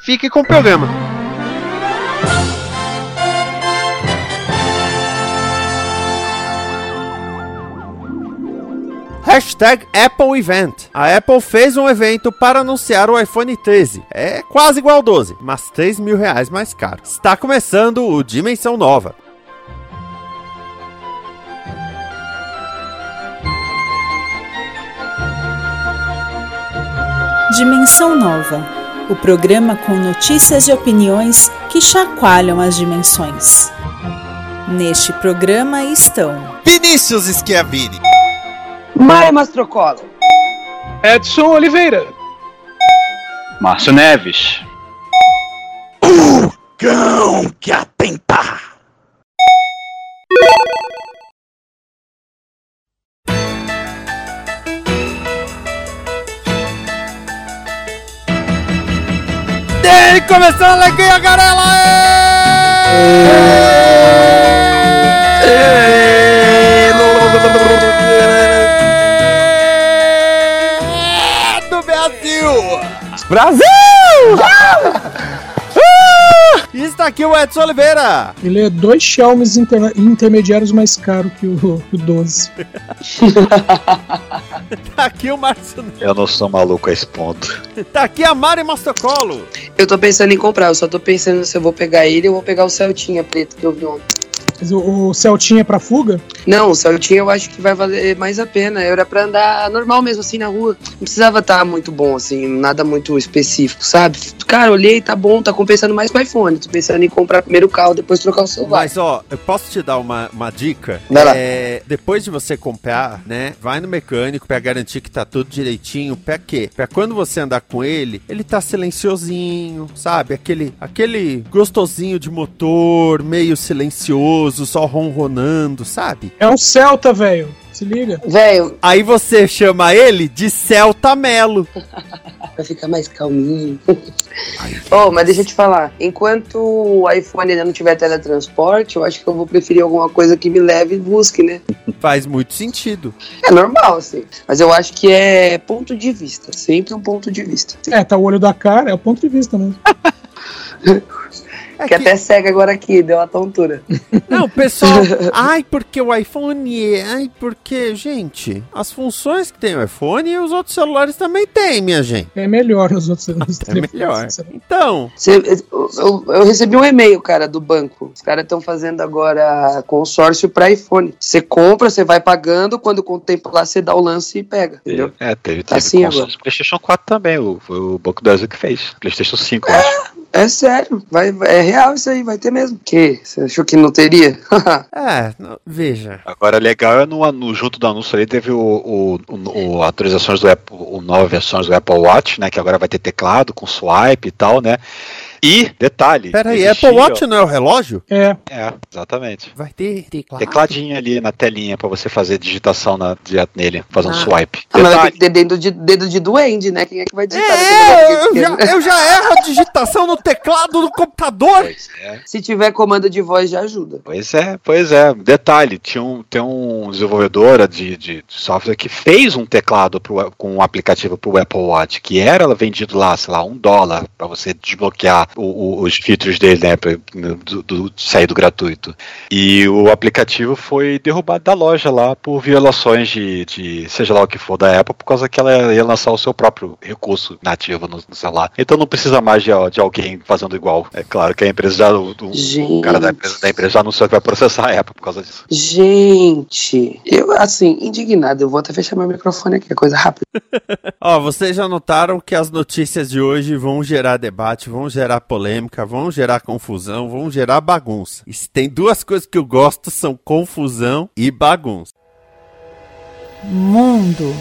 fique com o programa. Hashtag Apple Event. A Apple fez um evento para anunciar o iPhone 13. É quase igual ao 12, mas 3 mil reais mais caro. Está começando o Dimensão Nova. Dimensão Nova, o programa com notícias e opiniões que chacoalham as dimensões. Neste programa estão Vinícius Schiavini, Maia Mastrocolo. Edson Oliveira. Márcio Neves. o cão que atentar. E começando aqui a garela! do Brasil! Brasil! Ah! Está aqui o Edson Oliveira. Ele é dois Xiaomis interna- intermediários mais caro que o, o 12. Tá aqui o Márcio. Eu não sou maluco a esse ponto. Tá aqui a Mari Mastocolo. Eu tô pensando em comprar, eu só tô pensando se eu vou pegar ele ou vou pegar o Celtinha preto que eu vi ontem. Mas o, o Celtinha é pra fuga? Não, o Celtinha eu acho que vai valer mais a pena. Era pra andar normal mesmo, assim, na rua. Não precisava estar muito bom, assim, nada muito específico, sabe? Cara, olhei, tá bom, tá compensando mais com o iPhone. Tô pensando em comprar primeiro o carro, depois trocar o celular. Mas ó, eu posso te dar uma, uma dica? É, depois de você comprar, né? Vai no mecânico pra garantir que tá tudo direitinho. Pra quê? Pra quando você andar com ele, ele tá silenciosinho, sabe? Aquele, aquele gostosinho de motor, meio silencioso, só ronronando, sabe? É um Celta, velho. Se liga. Velho, Aí você chama ele de Celta Melo. vai ficar mais calminho. oh, mas deixa eu te falar. Enquanto o iPhone ainda não tiver teletransporte, eu acho que eu vou preferir alguma coisa que me leve e busque, né? Faz muito sentido. É normal, assim. Mas eu acho que é ponto de vista. Sempre um ponto de vista. É, tá o olho da cara, é o ponto de vista mesmo. É que até cega agora aqui, deu uma tontura. Não, pessoal. ai, porque o iPhone. é- Ai, porque, gente, as funções que tem o iPhone, os outros celulares também tem, minha gente. É melhor nos outros nos É melhor. Então, Cê- eu, eu- eu recebi um e-mail, cara, do banco. Os caras estão fazendo agora consórcio para iPhone. Você compra, você vai pagando, quando contemplar, você dá o lance e pega, entendeu? É, teve, Tá teve assim console agora. PlayStation 4 também. O, foi o Banco do Brasil que fez. PlayStation 5, eu acho. É sério, vai, é real isso aí, vai ter mesmo. Que? Você achou que não teria? é, não- veja. Agora, legal é no, anu- junto do anúncio ali, teve o, o, o- o- atualizações do Apple, o novas versões do Apple Watch, né? Que agora vai ter teclado com swipe e tal, né? E, detalhe. Pera aí, existia- Apple Watch não é o relógio? É, É, exatamente. Vai ter teclado. Tecladinho ali na telinha pra você fazer digitação na, nele, fazendo Ah. swipe. Ah, mas vai ter Detalhe, que ter dedo de, dedo de duende, né? Quem é que vai digitar? É, eu já, eu já erro a digitação no teclado do computador. Pois é. Se tiver comando de voz, já ajuda. Pois é, pois é. Detalhe, tinha um, tem um desenvolvedora de, de, de software que fez um teclado pro, com um aplicativo para o Apple Watch, que era vendido lá, sei lá, um dólar para você desbloquear o- o- os features dele, né, pra, do, do, sair do gratuito. E o aplicativo foi derrubado da loja lá por violações de, de seja lá o que for da Apple, por causa que ela ia lançar o seu próprio recurso nativo no, no celular. Então não precisa mais de, de alguém fazendo igual. É claro que a empresa já, o, o- cara da empresa, da empresa já anunciou que vai processar a Apple por causa disso. Gente, eu, assim, indignado, eu vou até fechar meu microfone aqui, é coisa rápida. Ó, vocês já notaram que as notícias de hoje vão gerar debate, vão gerar polêmica, vão gerar confusão, vão gerar bagunça. E se tem duas coisas que eu gosto, são confusão e bagunça. Mundo.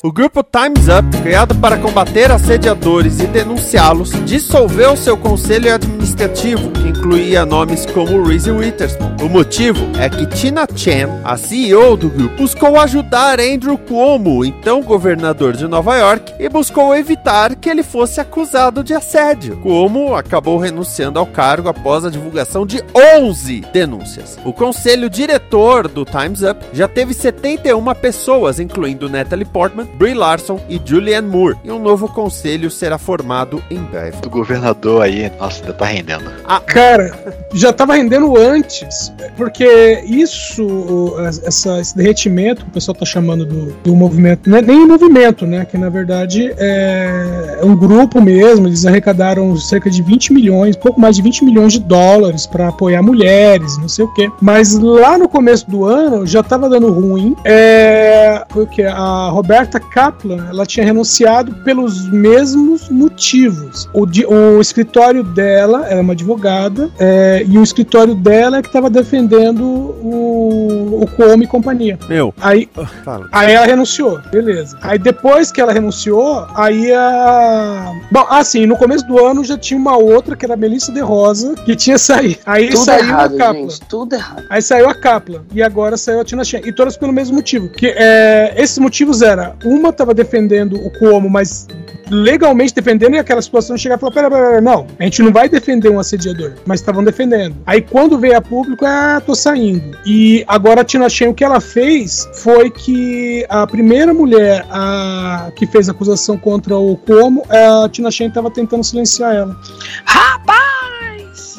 O grupo Time's Up, criado para combater assediadores e denunciá-los, dissolveu seu conselho administrativo, que incluía nomes como Reese Witherspoon. O motivo é que Tina Chen, a CEO do grupo, buscou ajudar Andrew Cuomo, então governador de Nova York, e buscou evitar que ele fosse acusado de assédio. Cuomo acabou renunciando ao cargo após a divulgação de 11 denúncias. O conselho diretor do Time's Up já teve 71 pessoas, incluindo Natalie Portman, Brie Larson e Julianne Moore, e um novo conselho será formado em breve. O governador aí, nossa, ainda tá rendendo. Cara, já tava rendendo antes, porque isso, essa, esse derretimento que o pessoal tá chamando do, do movimento, não é nem um movimento, né? Que na verdade é, é um grupo mesmo, eles arrecadaram cerca de 20 milhões, pouco mais de 20 milhões de dólares para apoiar mulheres, não sei o quê. Mas lá no começo do ano já tava dando ruim. É, foi o que? A Roberta Kaplan, ela tinha renunciado pelos mesmos motivos. O, di- o escritório dela, ela é uma advogada, é, e o escritório dela é que estava defendendo o, o Cuomo e companhia. Meu, Aí, fala. aí ela renunciou, beleza. Aí depois que ela renunciou, aí a. Bom, assim, no começo do ano já tinha uma outra, que era a Melissa de Rosa, que tinha saído. Aí Tudo saiu errado, a Kaplan. gente. Tudo errado. Aí saiu a Kaplan e agora saiu a Tina Chen. E todas pelo mesmo motivo. Que é, esses motivos era uma tava defendendo o Cuomo, mas legalmente defendendo e aquela situação chegar e falar: pera, pera, pera, não, a gente não vai defender um assediador, mas estavam defendendo. Aí quando veio a público, ah, tô saindo. E agora a Tina Chen, o que ela fez foi que a primeira mulher a, que fez acusação contra o Cuomo, a Tina Chen tava tentando silenciar ela. Rapaz!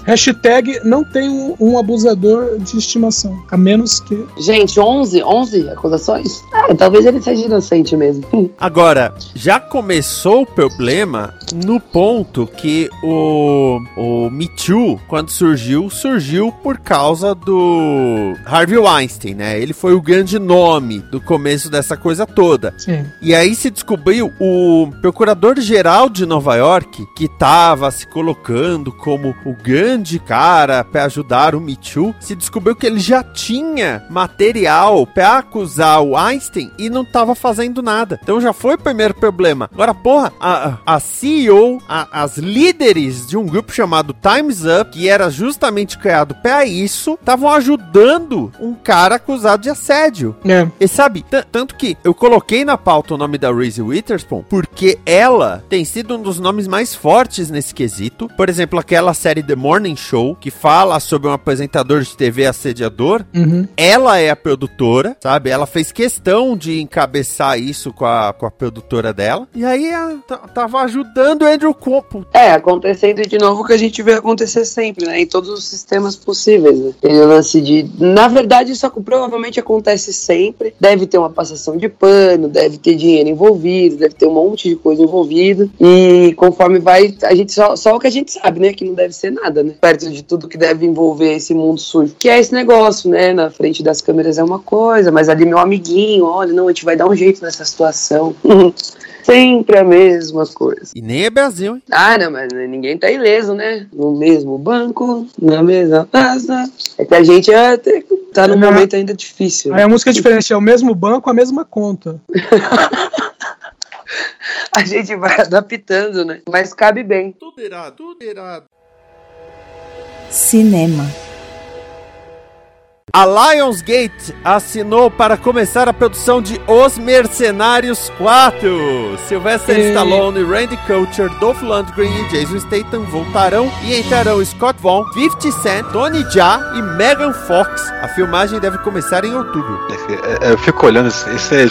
Hashtag não tem um, um abusador de estimação. A menos que. Gente, 11, 11 acusações? Ah, talvez ele seja inocente mesmo. Agora, já começou o problema no ponto que o, o Me Too, quando surgiu, surgiu por causa do Harvey Weinstein, né? Ele foi o grande nome do começo dessa coisa toda. Sim. E aí se descobriu o procurador-geral de Nova York, que estava se colocando como o grande cara para ajudar o Me Too, se descobriu que ele já tinha material para acusar o Einstein e não estava fazendo nada. Então já foi o primeiro problema. Agora, porra, a, a CEO, a- as líderes de um grupo chamado Time's Up, que era justamente criado para isso, estavam ajudando um cara acusado de assédio. É. E sabe, tanto que eu coloquei na pauta o nome da Reese Witherspoon, porque ela tem sido um dos nomes mais fortes nesse quesito. Por exemplo, aquela série The Morning Show, que fala sobre um apresentador de TV assediador. Uhum. Ela é a produtora, sabe? Ela fez questão de encabeçar isso com a, com a produtora dela. E aí tava ajudando o Andrew Cuomo. É, acontecendo de novo o que a gente vê acontecer sempre, né? Em todos os sistemas possíveis, né? Aquele lance de. Na verdade, isso provavelmente acontece sempre. Deve ter uma passação de pano, deve ter dinheiro envolvido, deve ter um monte de coisa envolvida. E conforme vai, a gente só, só o que a gente sabe, né? Que não deve ser nada, né? Perto de tudo que deve envolver esse mundo sujo. Que é esse negócio, né? Na frente das câmeras é uma coisa, mas ali meu amiguinho, olha, não, a gente vai dar um jeito nessa situação. Sempre a mesma coisa. E nem é Brasil, hein? Ah, não, mas ninguém tá ileso, né? No mesmo banco, na mesma casa. É que a gente é, tá num Não. momento ainda difícil. Aí a música é diferente, é o mesmo banco, a mesma conta. A gente vai adaptando, né? Mas cabe bem. Tudo errado, tudo errado. Cinema. A Lionsgate assinou para começar a produção de Os Mercenários 4. Sylvester E- Stallone, Randy Coucher, Dolph Lundgren e Jason Statham voltarão e entrarão Scott Vaughn, 50 Cent, Tony Jaa e Megan Fox. A filmagem deve começar em outubro. Eu fico olhando, isso, é-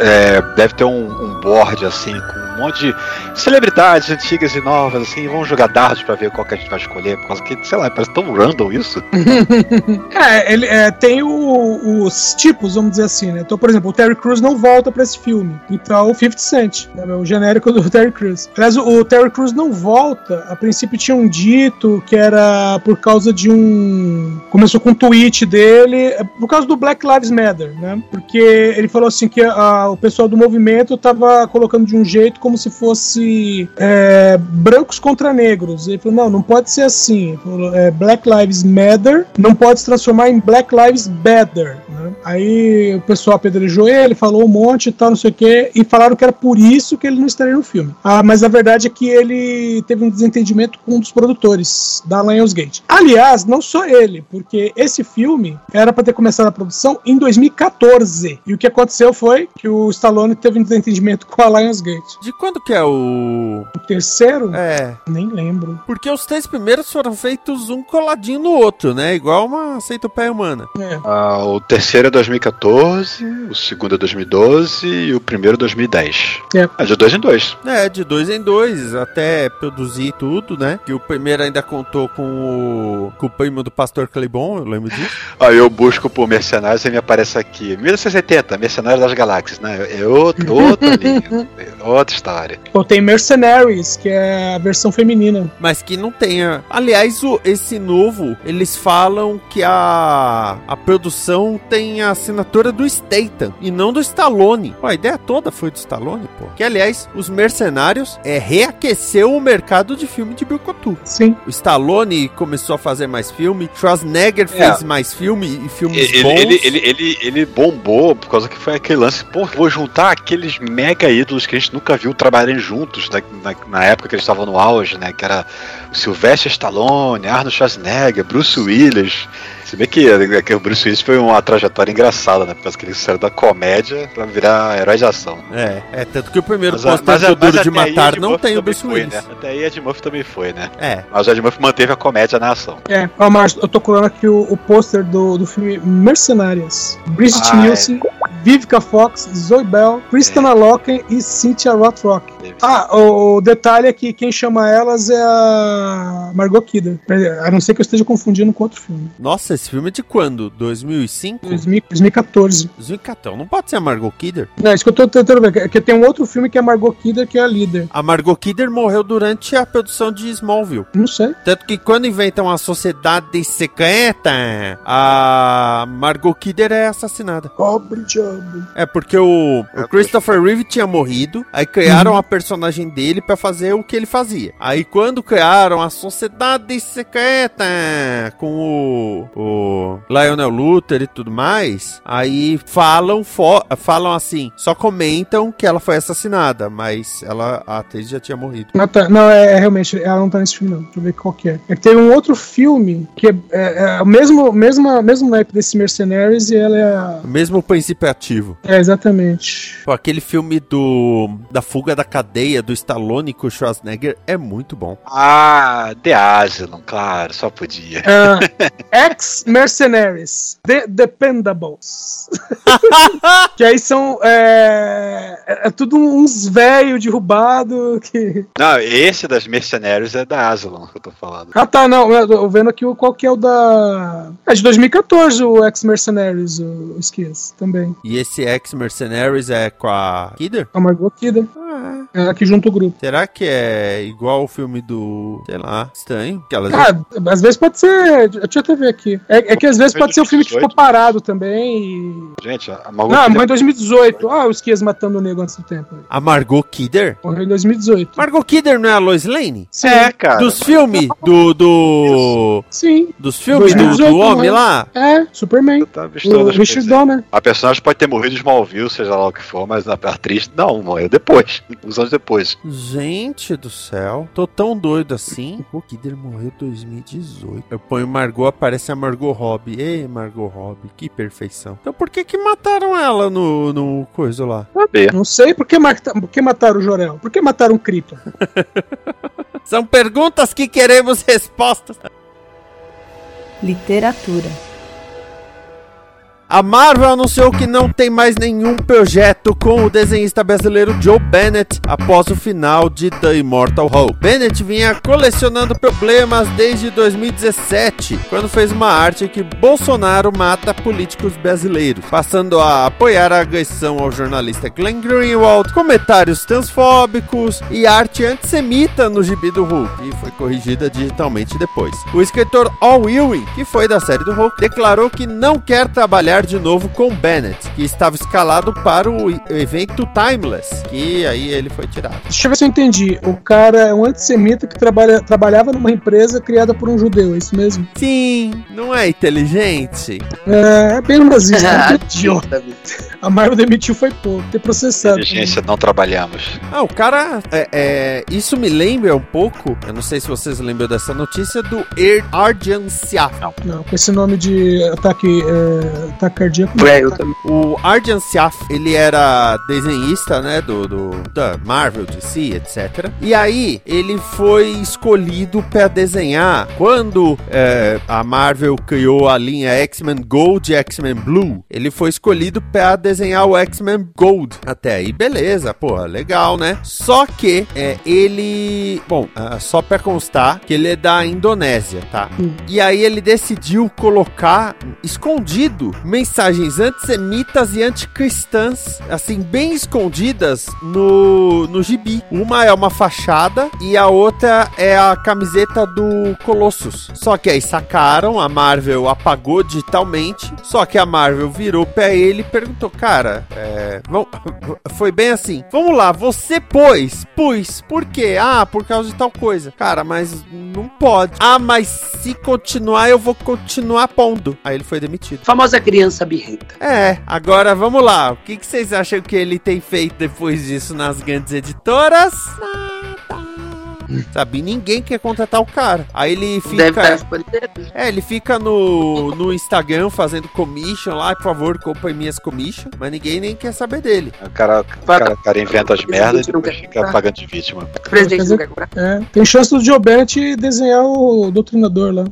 é, deve ter um, um board assim, com um monte de celebridades antigas e novas, assim, vamos jogar dardos pra ver qual que a gente vai escolher, por causa que, sei lá, parece tão random isso. É, ele é, tem o- os tipos, vamos dizer assim, né? Então, por exemplo, o Terry Crews não volta pra esse filme. Então, o 50 Cent, né? o genérico do Terry Crews. Aliás, o, o Terry Crews não volta. A princípio tinha um dito que era por causa de um. Começou com um tweet dele, é por causa do Black Lives Matter, né? Porque ele falou assim que a- o pessoal do movimento tava colocando de um jeito como se fosse é, brancos contra negros. Ele falou, não, não pode ser assim. Falou, é, Black Lives Matter não pode se transformar em Black Lives Better. né? Aí o pessoal apedrejou ele, falou um monte e tal, não sei o que, e falaram que era por isso que ele não estaria no filme. Ah, mas a verdade é que ele teve um desentendimento com um dos produtores da Lionsgate. Aliás, não só ele, porque esse filme era para ter começado a produção em 2014. E o que aconteceu foi que o Stallone teve um desentendimento com a Lionsgate. De quando que é o. O terceiro? É. Nem lembro. Porque os três primeiros foram feitos um coladinho no outro, né? Igual uma centopeia humana. É. Ah, o terceiro é 2014, o segundo é 2012 e o primeiro é 2010. É. É de dois em dois. É, de dois em dois, até produzir tudo, né? Que o primeiro ainda contou com o, com o primo do pastor Cleibon, eu lembro disso. Aí eu busco por Mercenários e me aparece aqui. 1970, Mercenários das Galáxias, né? É outro, outra linha, é outra história. Ou tem Mercenaries, que é a versão feminina. Mas que não tenha. Aliás, o, esse novo, eles falam que a, a produção tem a assinatura do Statham e não do Stallone. Pô, a ideia toda foi do Stallone, pô. Que, aliás, os Mercenários é, reaqueceu o mercado de filme de Brucutu. Sim. O Stallone começou a fazer mais filme, Schwarzenegger É. fez mais filme e filmes Ele, bons. ele, ele, ele, ele bombou por causa que foi aquele lance, pô, vou juntar aqueles mega ídolos que a gente nunca viu trabalharem juntos na, na, na época que eles estavam no auge, né? Que era o Sylvester Stallone, Arnold Schwarzenegger, Bruce Willis. Se bem que, que o Bruce Willis foi uma trajetória engraçada, né? Por causa que ele saiu da comédia pra virar herói de ação. É, é tanto que o primeiro do Duro mas de Matar não tem o Bruce foi, Willis. Né? Até aí Ed Murphy também foi, né? É, Mas o Ed Murphy manteve a comédia na ação. É, ó, Márcio, eu tô colando aqui o, o pôster do, do filme Mercenárias. Bridget Ah, é. Vivica Fox, Zoe Bell, Kristen Loken e Cynthia Rothrock. Ah, o, o detalhe é que quem chama elas é a Margot Kidder. A não ser que eu esteja confundindo com outro filme. Nossa, esse filme é de quando? 2005? 2000 2014. 2014. Não pode ser a Margot Kidder? Não, é isso que eu tô tentando ver. É que tem um outro filme que é a Margot Kidder, que é a líder. A Margot Kidder morreu durante a produção de Smallville. Não sei. Tanto que quando inventam a sociedade secreta, a Margot Kidder é assassinada. Pobre É porque o, o Christopher Reeve tinha morrido, aí criaram a personagem dele pra fazer o que ele fazia. Aí quando criaram a Sociedade Secreta com o, o Lionel Luther e tudo mais, aí falam fo- falam assim, só comentam que ela foi assassinada, mas ela a atriz já tinha morrido. Ah, tá. Não, é, é realmente, ela não tá nesse filme, não. Deixa eu ver qual que é. É que tem um outro filme que é, é, é o mesmo, mesmo, mesmo naipe desse Mercenaries e ela é a. O mesmo princípio É, exatamente. Pô, aquele filme do da fuga da cadeia do Stallone com o Schwarzenegger é muito bom. Ah, The Asylum, claro, só podia. Ah, Ex-Mercenaries. The Dependables. que aí são. É, é, é tudo uns velho derrubado que. Não, esse das Mercenários é da Asylum que eu tô falando. Ah tá, não. Eu tô vendo aqui o- qual que é o da. É de 2014 o Ex-Mercenaries, o Esquias, também. E esse Ex-Mercenaries é com a Kidder? A Margot Kidder. Ah, Ela que junta o grupo. será que é igual o filme do. Sei lá, estranho? Que elas Ah, às vezes pode ser. Deixa eu até ver aqui. É, é que às vezes pode ser um filme que ficou parado também. E... Gente, a Margot Não, Kidder- morreu em 2018. Ah, o Esquias matando o nego antes do tempo. A Margot Kidder? Morreu em 2018. Margot Kidder não é a Lois Lane? Sim. É, cara. Dos filmes? Do. do Sim. dos filmes do, 2018, do homem lá? É, Superman. Tá O Richard. Donner. A personagem pode ter morrido de Smallville, seja lá o que for, mas a atriz não, morreu depois, uns anos depois. Gente do céu, tô tão doido assim. O Kidder morreu em 2018. Eu ponho Margot, aparece a Margot Robbie. Ei, Margot Robbie, que perfeição. Então por que que mataram ela no, no coisa lá? Saber. Não sei por que, mata- por que mataram o Jorel. Por que mataram o Krypton? São perguntas que queremos respostas. Literatura. A Marvel anunciou que não tem mais nenhum projeto com o desenhista brasileiro Joe Bennett após o final de The Immortal Hulk. Bennett vinha colecionando problemas desde 2017, quando fez uma arte que Bolsonaro mata políticos brasileiros, passando a apoiar a agressão ao jornalista Glenn Greenwald, comentários transfóbicos e arte antissemita no gibi do Hulk, e foi corrigida digitalmente depois. O escritor Al Ewing, que foi da série do Hulk, declarou que não quer trabalhar lugar de novo com Bennett, que estava escalado para o evento Timeless, que aí ele foi tirado. Deixa eu ver se eu entendi. O cara é um antissemita que trabalha, trabalhava numa empresa criada por um judeu, é isso mesmo? Sim, não é inteligente? É, é bem nazista, Ah, é idiota. A Marvel demitiu foi pouco, ter processado. Inteligência não trabalhamos. Ah, o cara. É, é, isso me lembra um pouco. Eu não sei se vocês lembram dessa notícia do Arjan Siaf. Não, com esse nome de ataque, é, ataque cardíaco. É, eu também. O Arjan Siaf, ele era desenhista, né, do, do da Marvel, DC, etc. E aí, ele foi escolhido para desenhar quando é, a Marvel criou a linha X-Men Gold e X-Men Blue. Ele foi escolhido para desenhar o X-Men Gold. Até aí, beleza, porra, legal, né? Só que é, ele, bom, ah, só para constar que ele é da Indonésia, tá? E aí ele decidiu colocar escondido mensagens antissemitas e anticristãs, assim, bem escondidas no, no gibi. Uma é uma fachada e a outra é a camiseta do Colossus. Só que aí sacaram, a Marvel apagou digitalmente. Só que a Marvel virou pra ele e perguntou: Cara, é, foi bem assim. Vamos lá, você pôs, pus, por quê? Ah, por causa de tal coisa. Cara, mas não pode. Ah, mas se continuar, eu vou continuar pondo. Aí ele foi demitido. Famosa criança birrenta. É, agora vamos lá. O que, que vocês acham que ele tem feito depois disso nas grandes editoras? Nada. Sabe, ninguém quer contratar o cara. Aí ele Deve fica. estar escolhendo. É, ele fica no, no Instagram fazendo commission lá, por favor, compre minhas commission, mas ninguém nem quer saber dele. O cara, o cara, o cara inventa as merdas e depois fica pagando de vítima. O presidente não quer comprar. É, tem chance do Joe Bennett desenhar o doutrinador lá.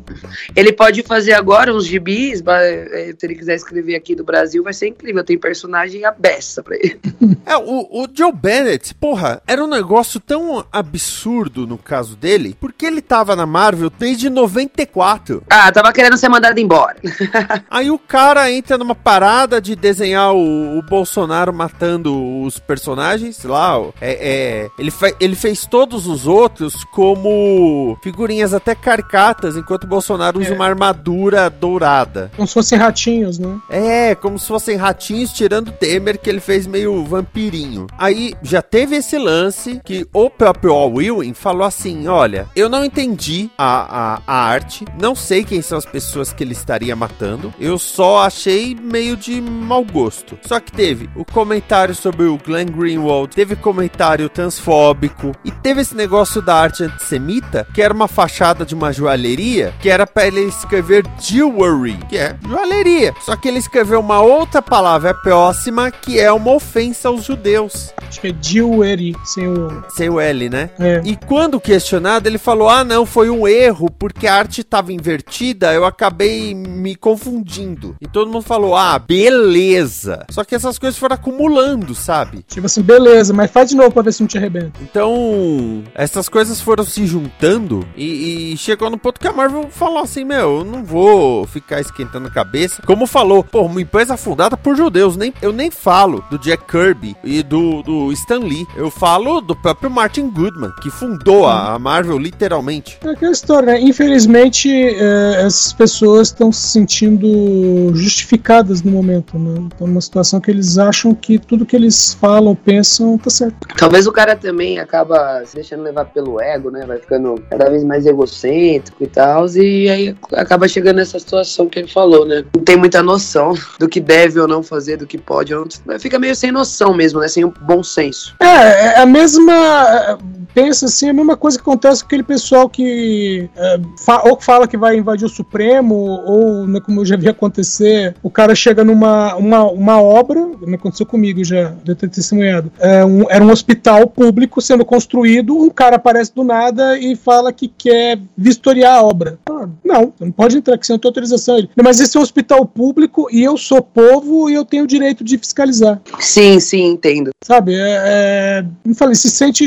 Ele pode fazer agora uns gibis, eh, se ele quiser escrever aqui do Brasil, vai ser incrível. Tem personagem a beça pra ele. É, o, o Joe Bennett, porra, era um negócio tão absurdo no caso dele, porque ele tava na Marvel desde 94. Ah, tava querendo ser mandado embora. Aí o cara entra numa parada de desenhar o, o Bolsonaro matando os personagens lá. ó. É, é, ele, fe- ele fez todos os outros como figurinhas até caricatas, enquanto o Bolsonaro usa É. uma armadura dourada. Como se fossem ratinhos, né? É, como se fossem ratinhos tirando o Temer, que ele fez meio vampirinho. Aí já teve esse lance que o próprio Al Ewing falou assim: olha, eu não entendi a, a, a arte, não sei quem são as pessoas que ele estaria matando, eu só achei meio de mau gosto. Só que teve o comentário sobre o Glenn Greenwald, teve comentário transfóbico e teve esse negócio da arte antissemita, que era uma fachada de uma joalheria, que era pra ele escrever jewelry, que é joalheria. Só que ele escreveu uma outra palavra próxima, que é uma ofensa aos judeus. Acho que é Jewelry, sem o. Sem o L, né? É. E quando questionado, ele falou: Ah, não, foi um erro, porque a arte estava invertida, eu acabei me confundindo. E todo mundo falou: Ah, beleza. Só que essas coisas foram acumulando, sabe? Tipo assim, beleza, mas faz de novo pra ver se não te arrebenta. Então, essas coisas foram se juntando e, e chegou no ponto que a Marvel falou assim: Meu, eu não vou ficar esquentando a cabeça. Como falou, pô, uma empresa fundada por judeus. Nem, eu nem falo do Jack Kirby e do, do Stan Lee. Eu falo do próprio Martin Goodman, que fundou a, a Marvel literalmente. É aquela história, né? Infelizmente, é, essas pessoas estão se sentindo justificadas no momento, né? Estão numa situação que eles acham que tudo que eles falam, pensam, tá certo. Talvez o cara também acaba se deixando levar pelo ego, né? Vai ficando cada vez mais egocêntrico e tal. E aí acaba chegando nessa situação que ele falou, né? Não tem muita noção do que deve ou não fazer, do que pode ou não. Fica meio sem noção mesmo, né? Sem um bom senso. É, é a mesma. Pensa assim, a mesma coisa que acontece com aquele pessoal que é, fa- ou fala que vai invadir o Supremo, ou, né, como eu já vi acontecer, o cara chega numa uma, uma obra, me aconteceu comigo já, de ter testemunhado. É um- era um hospital público sendo construído, um cara aparece do nada e fala que quer vistoriar a obra. Ah, não, não pode entrar aqui sem autorização. Ele, mas esse é um hospital público e eu sou povo e eu tenho o direito de fiscalizar. Sim, sim, entendo. Sabe? É, é, eu falei, se sente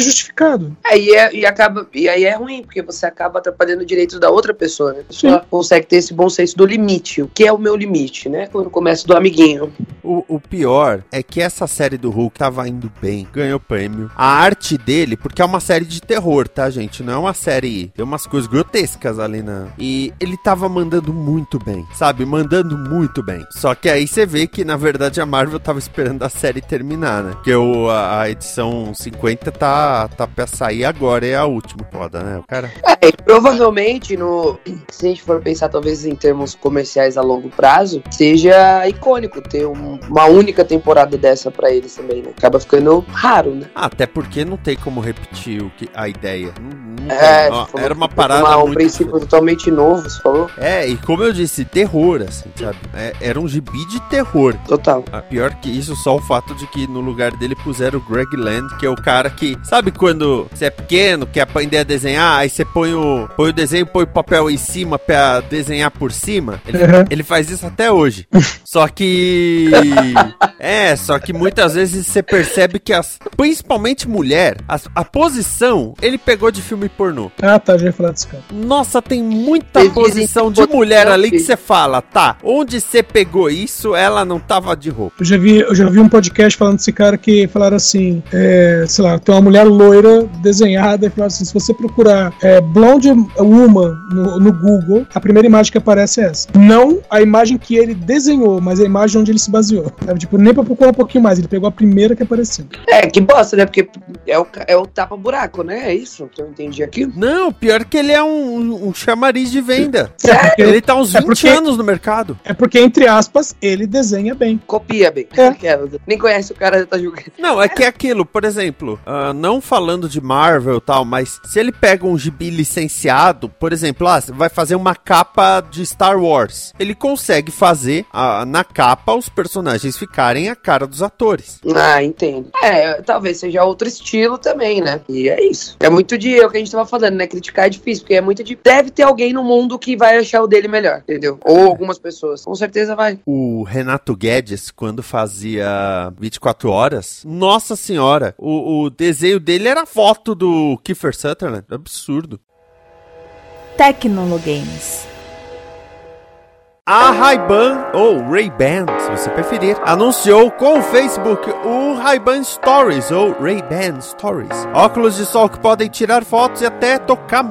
justificado. Aí é, e acaba e aí é ruim porque você acaba atrapalhando o direito da outra pessoa, né? A pessoa consegue ter esse bom senso do limite. O que é o meu limite, né? Quando começa do amiguinho. O, o pior é que essa série do Hulk tava indo bem, ganhou prêmio. A arte dele, porque é uma série de terror, tá, gente? Não é uma série. Tem umas coisas grotescas ali na. E ele tava mandando muito bem, sabe? Mandando muito bem. Só que aí você vê que, na verdade, a Marvel tava esperando a série terminar, né? Porque o, a, a edição 50 tá, tá pra sair agora, é a última. Foda, né? O cara. É, provavelmente, no, se a gente for pensar talvez em termos comerciais a longo prazo, seja icônico ter um- uma única temporada dessa pra eles também, né? Acaba ficando raro, né? Ah, Até porque não tem como repetir o que, a ideia. Não, não É, tem. Ó, você falou Era uma parada uma- um muito princípio totalmente novo, você falou? É, e como eu disse, terror, assim, sabe? É, era um gibi de terror. Total. Ah, pior que isso, só o fato de que no lugar dele puseram o Greg Land, que é o cara que. Sabe quando você é pequeno, quer aprender a desenhar, aí você põe o, põe o desenho, põe o papel em cima pra desenhar por cima? Ele, Uhum. ele faz isso até hoje. Só que. É, só que muitas vezes você percebe que as. Principalmente mulher, as- a posição ele pegou de filme pornô. Ah, tá, já ia falar desse cara. Nossa, tem muita Eles posição de mulher ali que que- você fala, tá? Onde você pegou isso, ela não tava de roupa. Eu já vi, eu já vi um podcast falando desse cara que falaram assim, é, sei lá, tem uma mulher loira desenhada e falaram assim, se você procurar é, blonde woman no, no Google, a primeira imagem que aparece é essa. Não a imagem que ele desenhou, mas a imagem onde ele se baseou. Sabe? Tipo, nem pra procurar um pouquinho mais, ele pegou a primeira que apareceu. É, que bosta, né? Porque é o, é o tapa-buraco, né? É isso que eu entendi aqui. Não, pior que ele é um, um chamariz de venda. É porque, Ele tá uns É 20 porque- anos no mercado. é porque, entre aspas, ele desenha bem. Copia bem. É. Nem conhece o cara, já tá julgando. Não, é que é aquilo, por exemplo, ah, não falando de Marvel e tal, mas se ele pega um gibi licenciado, por exemplo, ah, vai fazer uma capa de Star Wars, ele consegue fazer ah, na capa os personagens ficarem a cara dos atores. Ah, entendo. É, talvez seja outro estilo também, né? E é isso. É muito de é o que a gente tava falando, né? Criticar é difícil, porque é muito de. Deve ter alguém no mundo que vai achar o dele melhor, entendeu? Ou algumas pessoas. Com certeza vai. O Renato Guedes, quando fazia 24 horas, nossa senhora, o, o desenho dele era foto do Kiefer Sutherland. Absurdo. Tecnologames. A Ray-Ban, ou Ray-Ban, se você preferir, anunciou com o Facebook o Ray-Ban Stories, ou Ray-Ban Stories. Óculos de sol que podem tirar fotos e até tocar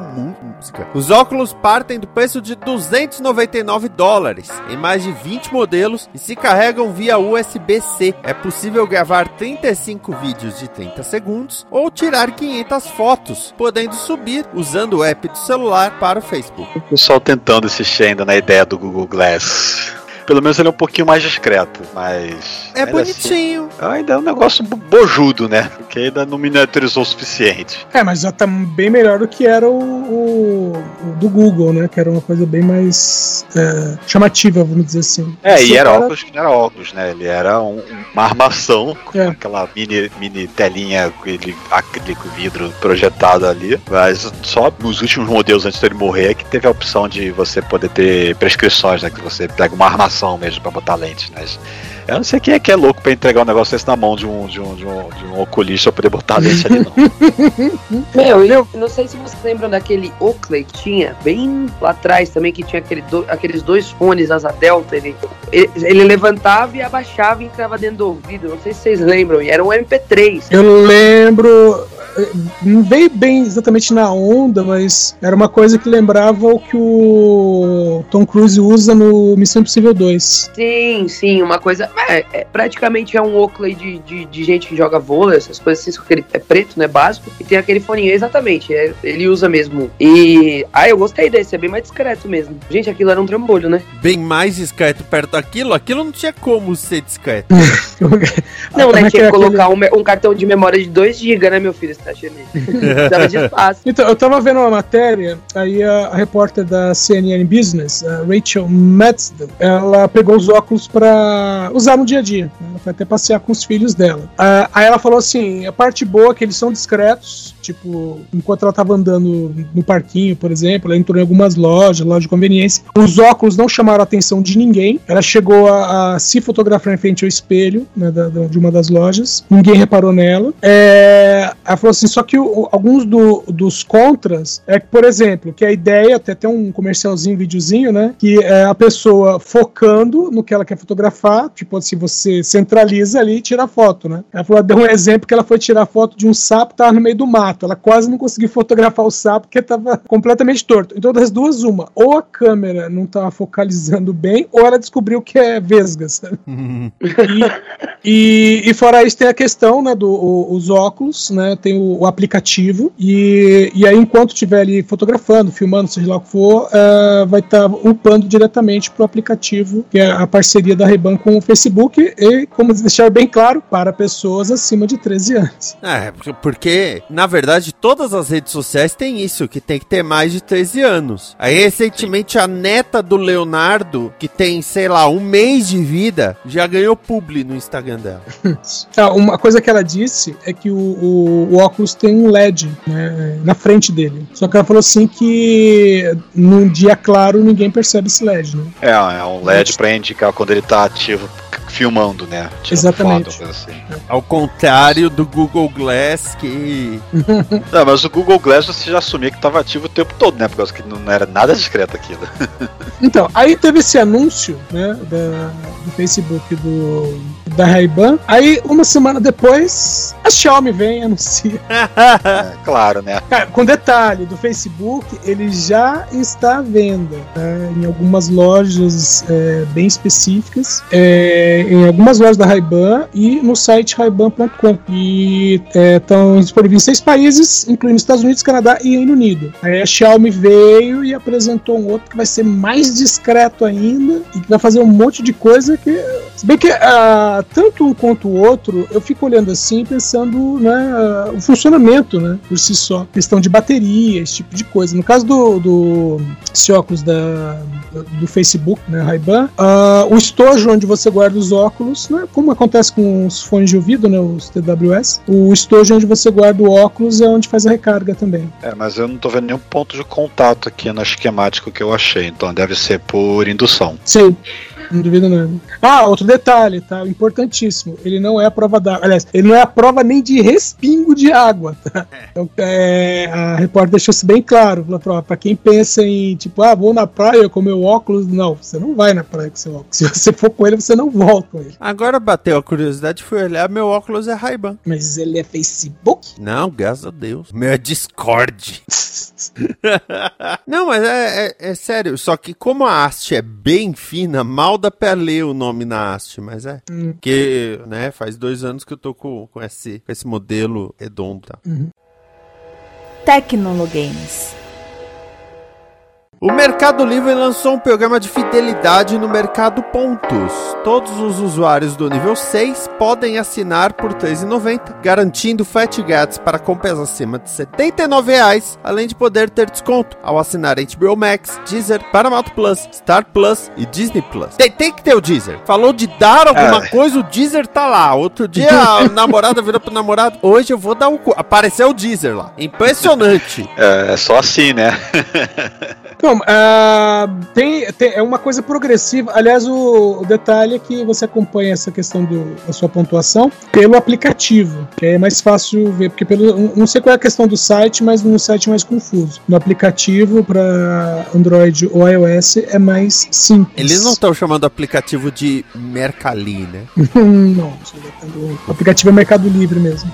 Os óculos partem do preço de 299 dólares, em mais de 20 modelos, e se carregam via USB-C. É possível gravar 35 vídeos de 30 segundos ou tirar 500 fotos, podendo subir usando o app do celular para o Facebook. O pessoal tentando insistir ainda na ideia do Google Glass. Pelo menos ele é um pouquinho mais discreto, mas. É ainda assim, bonitinho. ainda é um negócio bo- bojudo, né? Porque ainda não miniaturizou o suficiente. É, mas já tá bem melhor do que era o, o- o do Google, né? Que era uma coisa bem mais é, chamativa, vamos dizer assim. É, Esse e era cara- óculos que não era óculos, né? Ele era um- uma armação com É. aquela mini, mini telinha, aquele acrílico vidro projetado ali. Mas só nos últimos modelos antes dele morrer é que teve a opção de você poder ter prescrições, né? Que você pega uma armação mesmo pra botar lente, mas. Eu não sei quem é que é louco pra entregar um negócio desse na mão de um, de um, de um, de um oculista pra poder botar lente ali, não. Meu, eu não sei se vocês lembram daquele Oakley que tinha, bem lá atrás também, que tinha aquele do- aqueles dois fones asa delta. Ele, ele, ele levantava e abaixava e entrava dentro do ouvido. Não sei se vocês lembram, e era um MP3. Eu lembro. Não veio bem exatamente na onda, mas era uma coisa que lembrava o que o Tom Cruise usa no Missão Impossível 2. Sim, sim, uma coisa. É, é, praticamente é um Oakley de, de, de gente que joga vôlei, essas coisas assim, só que ele é preto, né? Básico. E tem aquele foninho, exatamente. é, ele usa mesmo. E. Ah, eu gostei desse, é bem mais discreto mesmo. Gente, aquilo era um trambolho, né? Bem mais discreto perto daquilo, aquilo não tinha como ser discreto. Não, Como né? é que Tinha é que aquele- colocar um, me- um cartão de memória de 2 GB, né, meu filho? Espaço. Então, eu tava vendo uma matéria, aí a, repórter da CNN Business, Rachel Matsden, ela pegou os óculos pra usar no dia a dia. né? Ela foi até passear com os filhos dela. Ah, aí ela falou assim: a parte boa é que eles são discretos Tipo, enquanto ela tava andando no parquinho, por exemplo, ela entrou em algumas lojas, loja de conveniência. Os óculos não chamaram a atenção de ninguém. Ela chegou a, a se fotografar em frente ao espelho né, da- da- de uma das lojas. Ninguém reparou nela. É, ela falou assim, só que o- alguns do- dos contras é que, por exemplo, que a ideia, até tem um comercialzinho, um videozinho, né? Que é a pessoa focando no que ela quer fotografar, tipo assim, você centraliza ali e tira a foto, né? Ela falou, deu um exemplo que ela foi tirar foto de um sapo que tava no meio do mato. Ela quase não conseguiu fotografar o sapo porque tava completamente torto. Então, das duas, uma. Ou a câmera não tava focalizando bem, ou ela descobriu que é vesga, sabe? E, e fora isso tem a questão, né, do o- os óculos, né, tem o, o aplicativo e, e aí enquanto estiver ali fotografando, filmando, seja lá o que for, eh, vai estar upando diretamente pro aplicativo, que é a parceria da Reban com o Facebook e, como deixar bem claro, para pessoas acima de 13 anos. É, porque, na verdade, todas as redes sociais têm isso, que tem que ter mais de 13 anos. Aí, recentemente, a neta do Leonardo, que tem, sei lá, um mês de vida, já ganhou publi no Instagram dela. Ah, uma coisa que ela disse é que o, o- o óculos tem um LED né, na frente dele. Só que ela falou assim que num dia claro ninguém percebe esse LED, né? É, é um LED pra indicar quando ele tá ativo, filmando, né? Tirando Exatamente. foto, assim. Ao contrário do Google Glass, que. Não, mas o Google Glass você já assumia que tava ativo o tempo todo, né? Por causa que não era nada discreto aquilo. Então, aí teve esse anúncio, né, da, do Facebook do, da Ray-Ban. Aí, uma semana depois, a Xiaomi vem e anuncia. É, claro, né? Cara, com detalhe, do Facebook, ele já está à venda né, em algumas lojas é, bem específicas, é, em algumas lojas da Ray-Ban e no site rayban.com. E é, estão disponíveis em seis países, incluindo Estados Unidos, Canadá e Reino Unido. Aí a Xiaomi veio e apresentou um outro que vai ser mais discreto ainda e que vai fazer um monte de coisa que. Se bem que ah, tanto um quanto o outro, eu fico olhando assim pensando né, o funcionamento né, por si só. Questão de bateria, esse tipo de coisa. No caso do, do esse óculos da, do Facebook, né, Ray-Ban, ah, o estojo onde você guarda os óculos, né, como acontece com os fones de ouvido, né, os TWS, o estojo onde você guarda o óculos é onde faz a recarga também. É, mas eu não tô vendo nenhum ponto de contato aqui no esquemático que eu achei, então deve ser por indução. Sim. Não duvido nada. Ah, outro detalhe, tá? Importantíssimo. Ele não é a prova d'água. Aliás, ele não é a prova nem de respingo de água, tá? Então, é, a repórter deixou isso bem claro. Falou, "Ó, Pra quem pensa em, tipo, ah, vou na praia com meu óculos. Não, você não vai na praia com seu óculos. Se você for com ele, você não volta com ele. Agora bateu a curiosidade, fui olhar, meu óculos é Ray-Ban. Mas ele é Facebook? Não, graças a Deus. Meu é Discord. Não, mas é, é- é sério. Só que como a haste é bem fina, mal dá pra ler o nome na haste, mas é. Hum. Porque, né, faz dois anos que eu tô com, com, esse, com esse modelo redondo. Tá? Tecnologames. O Mercado Livre lançou um programa de fidelidade no Mercado Pontos. Todos os usuários do nível 6 podem assinar por R$ 3,90, garantindo frete grátis para compras acima de 79 reais, além de poder ter desconto ao assinar HBO Max, Deezer, Paramount Plus, Star Plus e Disney Plus. Tem, tem que ter o Deezer. Falou de dar alguma É. coisa, o Deezer tá lá. Outro dia a namorada virou pro namorado, hoje eu vou dar o cu. Apareceu o Deezer lá. Impressionante. É, é só assim, né? Então, ah, tem, tem- é uma coisa progressiva. Aliás, o, o detalhe é que você acompanha essa questão do- da sua pontuação pelo aplicativo, que é mais fácil ver, porque pelo, não sei qual é a questão do site, mas no site é mais confuso. No aplicativo para Android ou iOS é mais simples. Eles não estão chamando o aplicativo de Mercali, né? não, do- o aplicativo é Mercado Livre mesmo.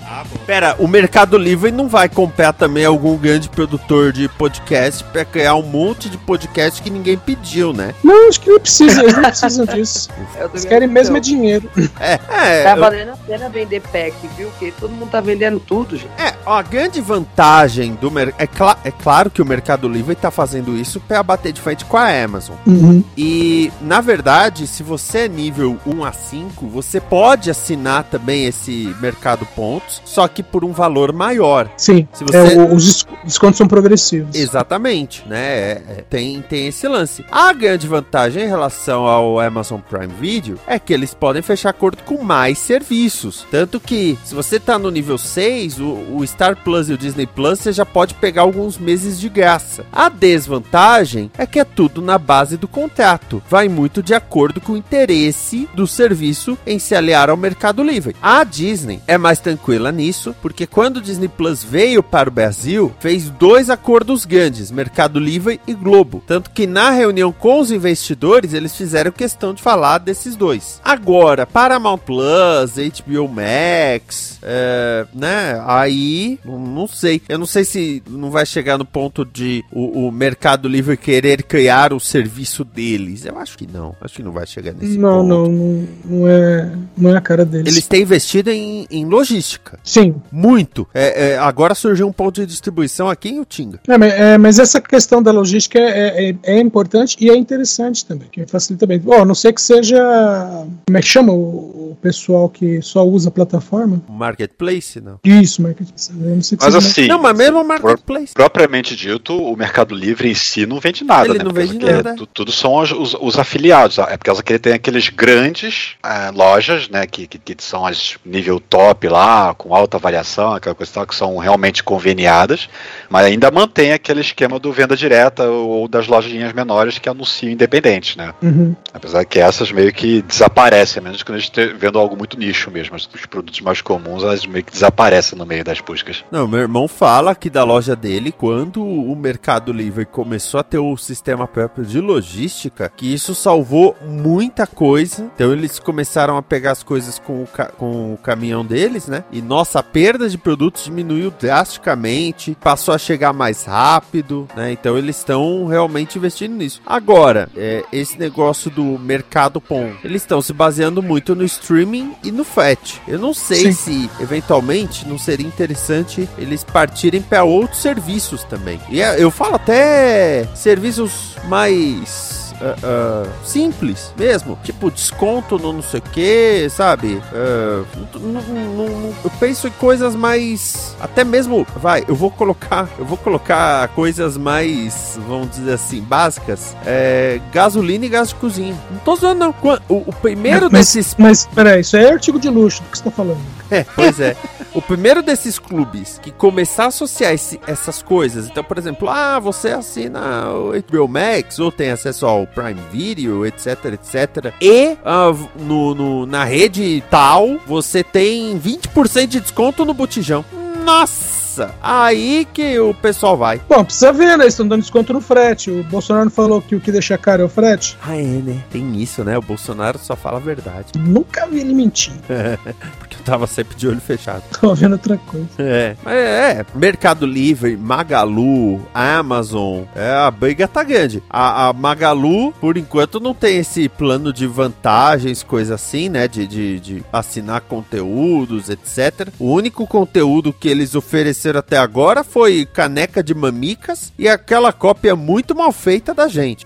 Pera, o Mercado Livre não vai comprar também algum grande produtor de podcast pra criar um monte de podcast que ninguém pediu, né? Não, acho que não precisa, eles não precisam disso. Eu Eles querem mesmo é dinheiro. É, é, Tá eu- valendo a pena vender pack, viu? Porque todo mundo tá vendendo tudo, gente. é, ó, a grande vantagem do mercado. É, cla- é claro que o Mercado Livre tá fazendo isso pra bater de frente com a Amazon. Uhum. E, na verdade, se você é nível 1 a 5, você pode assinar também esse Mercado Pontos, só que por um valor maior. Sim, Se você- é, os des- descontos são progressivos. Exatamente, né? É, tem, tem esse lance. A grande vantagem em relação ao Amazon Prime Video é que eles podem fechar acordo com mais serviços. Tanto que, se você tá no nível 6, o, o Star Plus e o Disney Plus, você já pode pegar alguns meses de graça. A desvantagem é que é tudo na base do contrato. Vai muito de acordo com o interesse do serviço em se aliar ao Mercado Livre. A Disney é mais tranquila nisso, porque quando o Disney Plus veio para o Brasil, fez dois acordos grandes, Mercado Livre e Globo. Tanto que na reunião com os investidores, eles fizeram questão de falar desses dois. Agora, Paramount Plus, HBO Max, é, né? Aí, não sei. Eu não sei se não vai chegar no ponto de o, o Mercado Livre querer criar o serviço deles. Eu acho que não. Acho que não vai chegar nesse Não, ponto. não, não, não é, não é a cara deles. Eles têm investido em, em logística. Sim. Muito. É, é, agora surgiu um ponto de distribuição aqui em Utinga. É, mas, é, mas essa questão da logística é, é, é importante e é interessante também, que facilita bem. Ó, a não ser que seja. Como é que chama o, o pessoal que só usa a plataforma? Marketplace, não. Isso, marketplace. Eu não sei que Mas assim, não, mas mesmo o Marketplace. propriamente dito, o Mercado Livre em si não vende nada, Ele né? não Porque vende é nada. tu- tudo são os, os- os afiliados. É por causa que ele tem aqueles grandes eh, lojas, né? Que, que, que são as nível top lá, com alta variação, aquela coisa e tal, que são realmente conveniadas, mas ainda mantém aquele esquema do venda direta ou das lojinhas menores que anunciam independente, né? Uhum. Apesar que essas meio que desaparecem, a menos que a gente esteja vendo algo muito nicho mesmo. Os produtos mais comuns, elas meio que desaparecem no meio das buscas. Não, meu irmão fala que da loja dele, quando o Mercado Livre começou a ter o sistema próprio de logística, que isso salvou muita coisa. Então eles começaram a pegar as coisas com o, ca- com o caminhão deles, né? E nossa, a perda de produtos diminuiu drasticamente, passou a chegar mais rápido, né? Então eles estão realmente investindo nisso. Agora, é, esse negócio do mercado POM, eles estão se baseando muito no streaming e no FAT. Eu não sei Sim. se eventualmente não seria interessante eles partirem para outros serviços também. E é- eu falo até serviços mais ah, ah, simples mesmo, tipo desconto no não sei o que, sabe? Não- eu penso em coisas mais, até mesmo, vai, eu vou colocar, eu vou colocar coisas mais, vamos dizer assim, básicas, é, gasolina e gás de cozinha. Não tô zoando não. O, o primeiro mas, desses mas, peraí, isso aí é artigo de luxo do que você tá falando. é, pois é. O primeiro desses clubes que começar a associar esse- essas coisas, então, por exemplo, ah, você assina o HBO Max ou tem acesso ao Prime Video, etc, etc. E ah, no, no- na rede tal, você tem 20% de desconto no botijão. Nossa! Aí que o pessoal vai. Bom, precisa ver, né? Eles estão dando desconto no frete. O Bolsonaro não falou que o que deixa caro é o frete. Ah, é, né? Tem isso, né? O Bolsonaro só fala a verdade. Nunca vi ele mentir. Tava sempre de olho fechado. Tô vendo outra coisa. É, mas é, Mercado Livre, Magalu, Amazon, é, a briga tá grande. A, a Magalu, por enquanto, não tem esse plano de vantagens, coisa assim, né? De, de, de assinar conteúdos, etc. O único conteúdo que eles ofereceram até agora foi caneca de mamicas e aquela cópia muito mal feita da gente.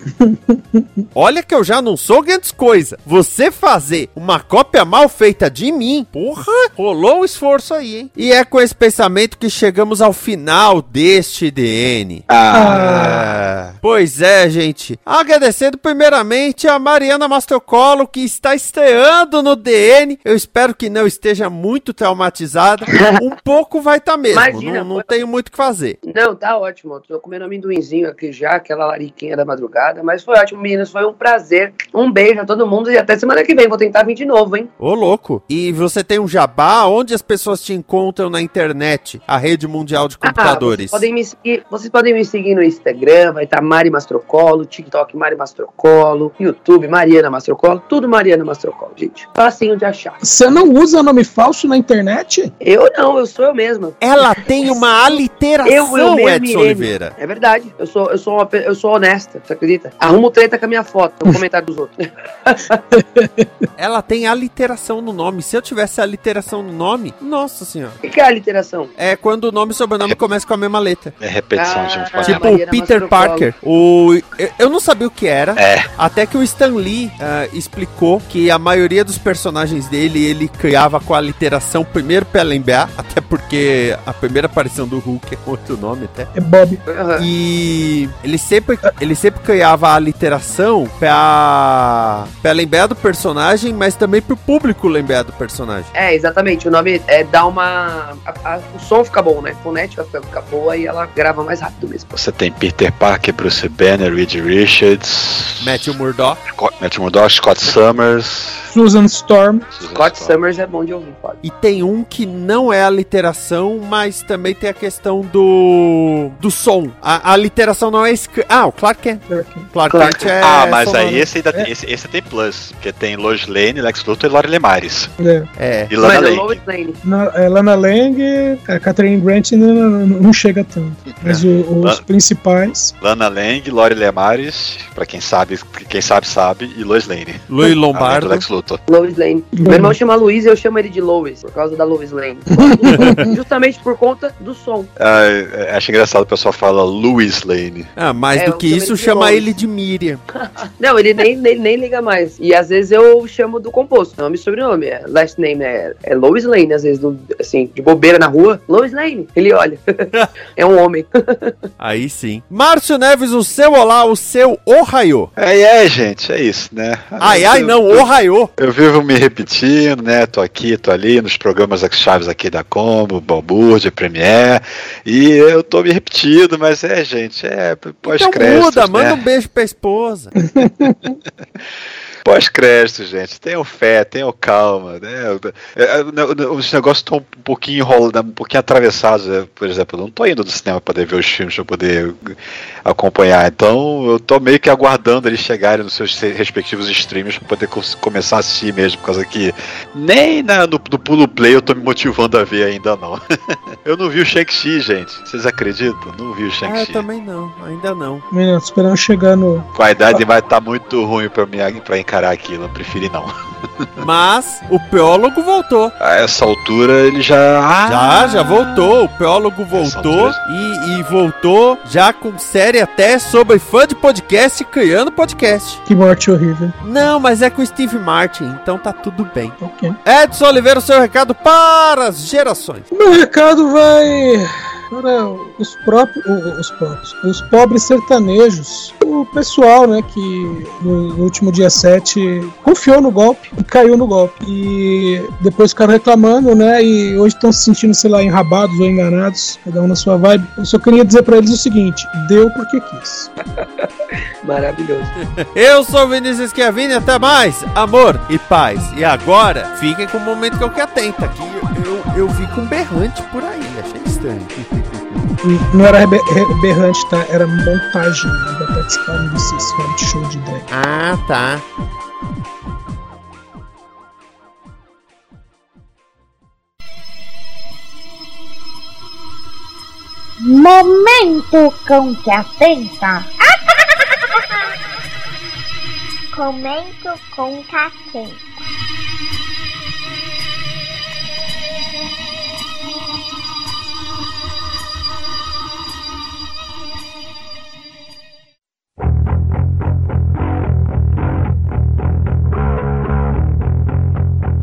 Olha que eu já não sou grandes coisa. Você fazer uma cópia mal feita de mim, porra, rolou um esforço aí, hein? E é com esse pensamento que chegamos ao final deste DN. Ah, pois é, gente. Agradecendo primeiramente a Mariana Mastrocolo, que está estreando no DN. Eu espero que não esteja muito traumatizada. Um pouco vai estar mesmo. Imagina, não, não foi- tenho muito o que fazer. Não, tá ótimo. Tô comendo amendoinzinho aqui já, aquela lariquinha da madrugada. Mas foi ótimo, meninas. Foi um prazer. Um beijo a todo mundo e até semana que vem. Vou tentar vir de novo, hein? Ô, louco. E você tem um jabá? Onde as pessoas te encontram na internet? A rede mundial de computadores. Ah, vocês, podem me seguir, vocês podem me seguir no Instagram, vai estar Mari Mastrocolo, TikTok Mari Mastrocolo, YouTube Mariana Mastrocolo, tudo Mariana Mastrocolo, gente. Facinho de achar. Você não usa nome falso na internet? Eu não, eu sou eu mesma. Ela tem uma aliteração, Eu, eu mesmo, Edson Irene. Oliveira. É verdade. Eu sou, eu sou, uma, eu sou honesta, você acredita? Arrumo treta com a minha foto no comentário dos outros. Ela tem aliteração no nome. Se eu tivesse aliteração aliteração no nome, nossa senhora. O que que é a literação? É quando o nome e sobrenome começam com a mesma letra. É repetição de um Ah, fonema. Tipo, Maria Peter Mastrocola. Parker. O, eu- não sabia o que era. É. Até que o Stan Lee ah, explicou que a maioria dos personagens dele ele criava com a literação primeiro pra lembrar, até porque a primeira aparição do Hulk é com outro nome até. É Bob. E ele sempre, ele sempre criava a literação pra, pra lembrar do personagem, mas também pro público lembrar do personagem. É, exatamente. O nome é dá uma. a- a- o som fica bom, né? Fonética fica boa e ela grava mais rápido mesmo. Você tem Peter Parker, Bruce Banner, Reed Richards, Matthew Murdock. Scott, Matthew Murdock, Scott Summers. Susan Storm. Susan Scott Storm. Summers é bom de ouvir, pode. E tem um que não é a literação, mas também tem a questão do do som. A, a literação não é escrita. Ah, o Clark Kent. Clark Clark Kent é Ah, mas sonoro. aí esse, ainda tem, esse, esse tem plus, porque tem Lois Lane, Lex Luthor e Lori Lemares. É. É. E Lana Mas é Lang. Lane. Na, é, Lana Lang, a Catherine Grant não, não, não chega tanto. Mas o- os Lan- principais. Lana Lang, Lori Lemares, pra quem sabe, quem sabe sabe, e Lois Lane. Louis Lombardo. Lex Luthor. Lois Lane. Meu irmão chama Luiz e eu chamo ele de Lois, por causa da Lois Lane. Justamente por conta do som. Ah, é, acho engraçado o pessoal fala Louis Lane. Ah, mais É, do que isso, ele Lois. ele de Miriam. Não, ele nem, nem, nem liga mais. E às vezes eu chamo do composto, nome e sobrenome. É, last name é, é Lois Lane, às vezes, do- assim, de bobeira na rua. Lois Lane. Ele olha. é um homem. Aí sim. Márcio Neves, o seu olá, o seu ohaiô. É, é, gente, é isso, né? Ai, ai, Eu- não, eu- ohaiô. Eu vivo me repetindo, né? Tô aqui, tô ali, nos programas chaves aqui da Combo, Balbúrdia, Premiere, e eu tô me repetindo, mas é, gente, é Então pós-créditos, muda, manda né? um beijo pra esposa. Pós-crédito, gente, tenham fé, tenham calma, né? É, é, Os negócios estão um pouquinho enrolados, um pouquinho atravessados, né? por exemplo, eu não tô indo no cinema para poder ver os filmes, para poder acompanhar, então eu tô meio que aguardando eles chegarem nos seus respectivos streams para poder começar a assistir mesmo, por causa que nem na- no, no pulo play eu tô me motivando a ver ainda não. eu não vi o Shang-Chi, gente, vocês acreditam? Não vi o Ah, eu Shang-Chi. também não, ainda não. Menino, tô esperando chegar no. Com a idade vai estar muito ruim para mim pra encarar aquilo, eu preferi não. Mas o prólogo voltou. A essa altura ele já. Já, já voltou. O prólogo voltou e, e voltou já com série até sobre fã de podcast e criando podcast. Que morte horrível. Não, mas é com o Steve Martin, então tá tudo bem. Ok. Edson Oliveira, o seu recado para as gerações. O meu recado vai para os próprios, os próprios, os pobres sertanejos. O pessoal, né, que no, último dia 7 confiou no golpe e caiu no golpe. E depois ficaram reclamando, né, e hoje estão se sentindo, sei lá, enrabados ou enganados, cada um na sua vibe. Eu só queria dizer para eles o seguinte: deu porque quis. Maravilhoso. Eu sou o Vinícius Schiavini, até mais, amor e paz. E agora, fiquem com o momento que eu que atenta, que eu, eu, eu vi com berrante por aí, achei E não era berrante, tá? Era montagem né, pra participar desses reality show de drag. Ah, tá. Momento cão que atenta. Comento com catenta.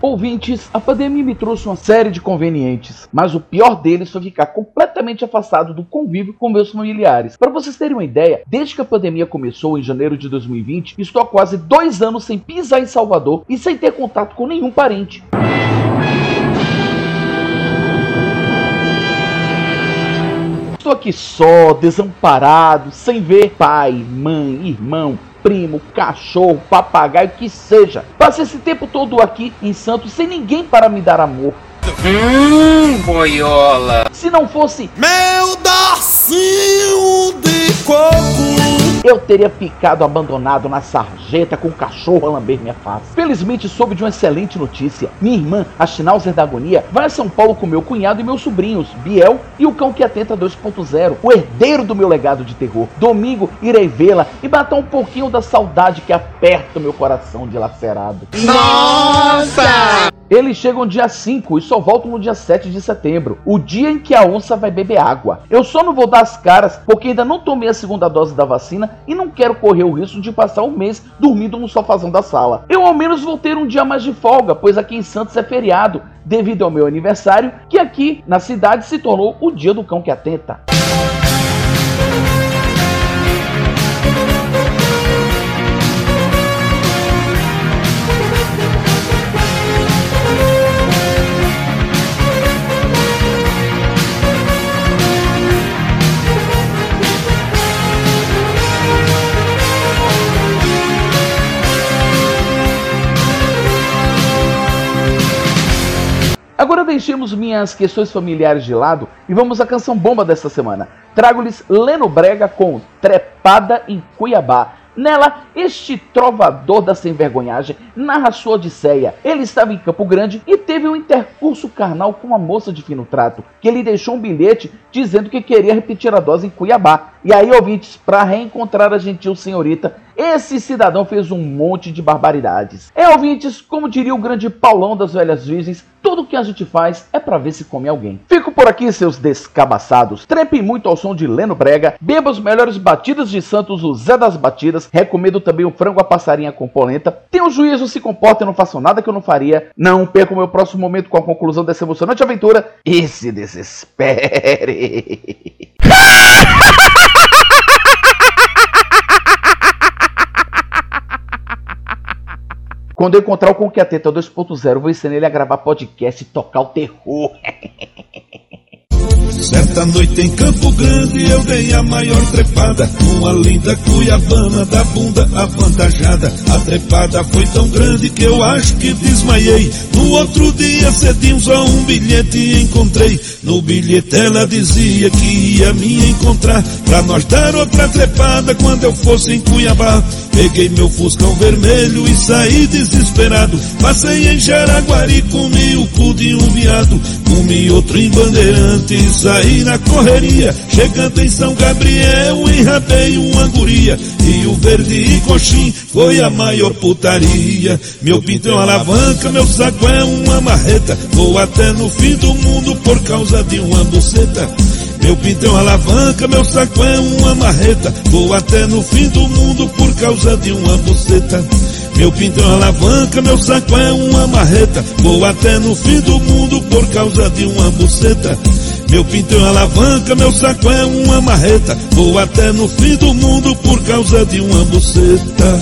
Ouvintes, a pandemia me trouxe uma série de convenientes, mas o pior deles foi ficar completamente afastado do convívio com meus familiares. Para vocês terem uma ideia, desde que a pandemia começou em janeiro de 2020, estou há quase dois anos sem pisar em Salvador e sem ter contato com nenhum parente. Estou aqui só, desamparado, sem ver pai, mãe, irmão, primo, cachorro, papagaio, que seja. Passei esse tempo todo aqui em Santos sem ninguém para me dar amor. Hum, boiola. Se não fosse Meu Darcinho de coco. Eu teria ficado abandonado na sarjeta com o cachorro a lamber minha face. Felizmente soube de uma excelente notícia. Minha irmã, a Schnauzer da Agonia, vai a São Paulo com meu cunhado e meus sobrinhos, Biel e o cão que atenta 2.0, o herdeiro do meu legado de terror. Domingo irei vê-la e matar um pouquinho da saudade que aperta o meu coração dilacerado. Nossa! Eles chegam dia 5 e só voltam no dia 7 de setembro, o dia em que a onça vai beber água. Eu só não vou dar as caras porque ainda não tomei a segunda dose da vacina e não quero correr o risco de passar um mês dormindo no sofazão da sala. Eu ao menos vou ter um dia mais de folga, pois aqui em Santos é feriado, devido ao meu aniversário, que aqui na cidade se tornou o dia do cão que atenta. Agora deixemos minhas questões familiares de lado e vamos à canção bomba desta semana. Trago-lhes Leno Brega com Trepada em Cuiabá. Nela, este trovador da sem vergonhagem narra sua odisseia. Ele estava em Campo Grande e teve um intercurso carnal com uma moça de fino trato, que lhe deixou um bilhete dizendo que queria repetir a dose em Cuiabá. E aí, ouvintes, para reencontrar a gentil senhorita, esse cidadão fez um monte de barbaridades. É, ouvintes, como diria o grande Paulão das Velhas Virgens, tudo que a gente faz é para ver se come alguém. Fico por aqui, seus descabaçados. Trepem muito ao som de Leno Brega, beba os melhores batidas de Santos, o Zé das Batidas. Recomendo também o frango a passarinha com polenta. Tenham juízo, se comportem, não façam nada que eu não faria. Não percam meu próximo momento com a conclusão dessa emocionante aventura e se desespere. Quando eu encontrar o Conquiateta 2.0, vou ensinar ele a gravar podcast e tocar o terror. Certa noite em Campo Grande eu dei a maior trepada. Com a linda cuiabana da bunda avantajada. A trepada foi tão grande que eu acho que desmaiei. No outro dia cedinho só um bilhete encontrei. No bilhete ela dizia que ia me encontrar. Pra nós dar outra trepada quando eu fosse em Cuiabá. Peguei meu fuscão vermelho e saí desesperado. Passei em Jaraguari, comi o cu de um viado. Comi outro em Bandeirante saí na correria Chegando em São Gabriel, enrabei uma guria E o verde e coxim foi a maior putaria Meu pinto é uma alavanca, meu saco é uma marreta Vou até no fim do mundo por causa de uma buceta meu pinto é uma alavanca, meu saco é uma marreta. Vou até no fim do mundo por causa de uma buceta. Meu pinto é alavanca, meu saco é uma marreta. Vou até no fim do mundo por causa de uma buceta. Meu pinto é uma alavanca, meu saco é uma marreta. Vou até no fim do mundo por causa de uma buceta.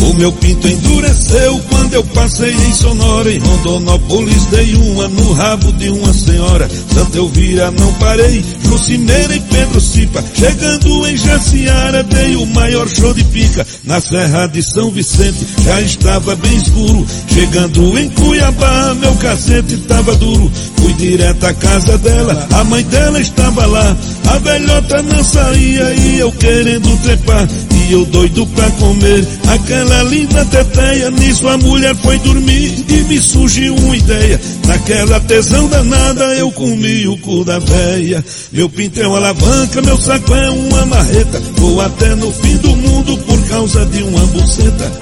O meu pinto endureceu quando eu passei em Sonora. Em Rondonópolis dei uma no rabo de uma senhora. Santa Elvira não parei, Jucimeira e Pedro Cipa. Chegando em Jaciara dei o maior show de pica. Na Serra de São Vicente já estava bem escuro. Chegando em Cuiabá meu cacete estava duro. Fui direto à casa dela, a mãe dela estava lá. A velhota não saía e eu querendo trepar. E eu doido pra comer aquela linda teteia. Nisso a mulher foi dormir e me surgiu uma ideia. Naquela tesão danada eu comi o cu da véia. Meu pinto é uma alavanca, meu saco é uma marreta. Vou até no fim do mundo por causa de uma buceta.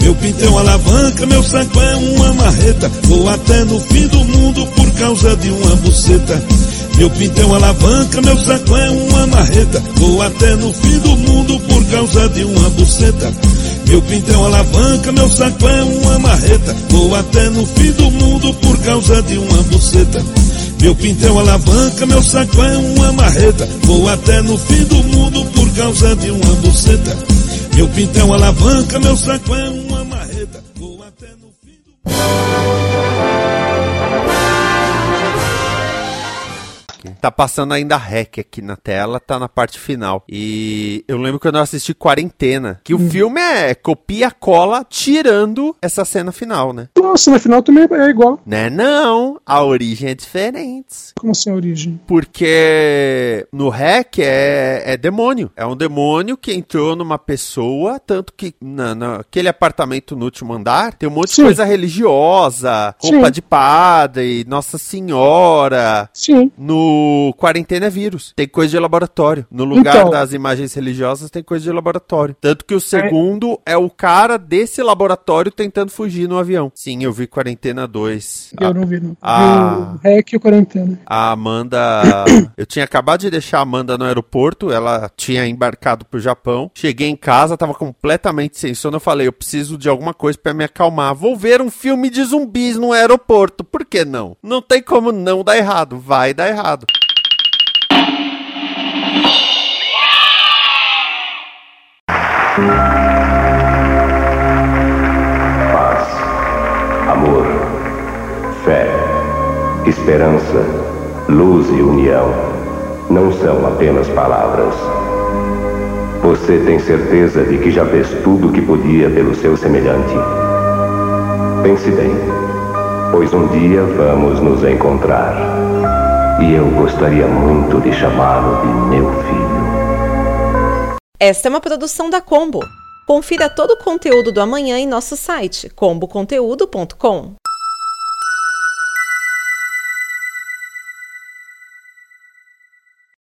Meu pinto é uma alavanca, meu saco é uma marreta. Vou até no fim do mundo por causa de uma buceta. Meu pinto é uma alavanca, meu saco é uma marreta. Vou até no fim do mundo por causa de uma buceta. Meu pinto é uma alavanca, meu saco é uma marreta. Vou até no fim do mundo por causa de uma buceta. Meu pinto é uma alavanca, meu saco é uma marreta. Vou até no fim do mundo por causa de uma buceta. Meu pinto é uma alavanca, meu saco é uma marreta. Tá passando ainda REC aqui na tela, tá na parte final. E eu lembro quando eu assisti Quarentena, que o filme é copia cola tirando essa cena final, né? Nossa, na final também é igual. Né não, a origem é diferente. Como assim a origem? Porque no REC é, é demônio. É um demônio que entrou numa pessoa, tanto que na, naquele apartamento no último andar tem um monte Sim. de coisa religiosa, roupa Sim. de padre, Nossa Senhora. Sim. No Quarentena é vírus. Tem coisa de laboratório. No lugar Então. das imagens religiosas tem coisa de laboratório. Tanto que o segundo é, o cara desse laboratório tentando fugir no avião. Sim, eu vi Quarentena 2. Eu não vi, não. Ah. Vi o REC e o quarentena. A Amanda. eu tinha acabado de deixar a Amanda no aeroporto, ela tinha embarcado pro Japão. Cheguei em casa, tava completamente sem sono. Eu falei, eu preciso de alguma coisa pra me acalmar. Vou ver um filme de zumbis no aeroporto. Por que não? Não tem como não dar errado. Vai dar errado. Paz, amor, fé, esperança, luz e união não são apenas palavras. Você tem certeza de que já fez tudo o que podia pelo seu semelhante? Pense bem, pois um dia vamos nos encontrar. E eu gostaria muito de chamá-lo de meu filho. Esta é uma produção da Combo. Confira todo o conteúdo do amanhã em nosso site comboconteúdo.com.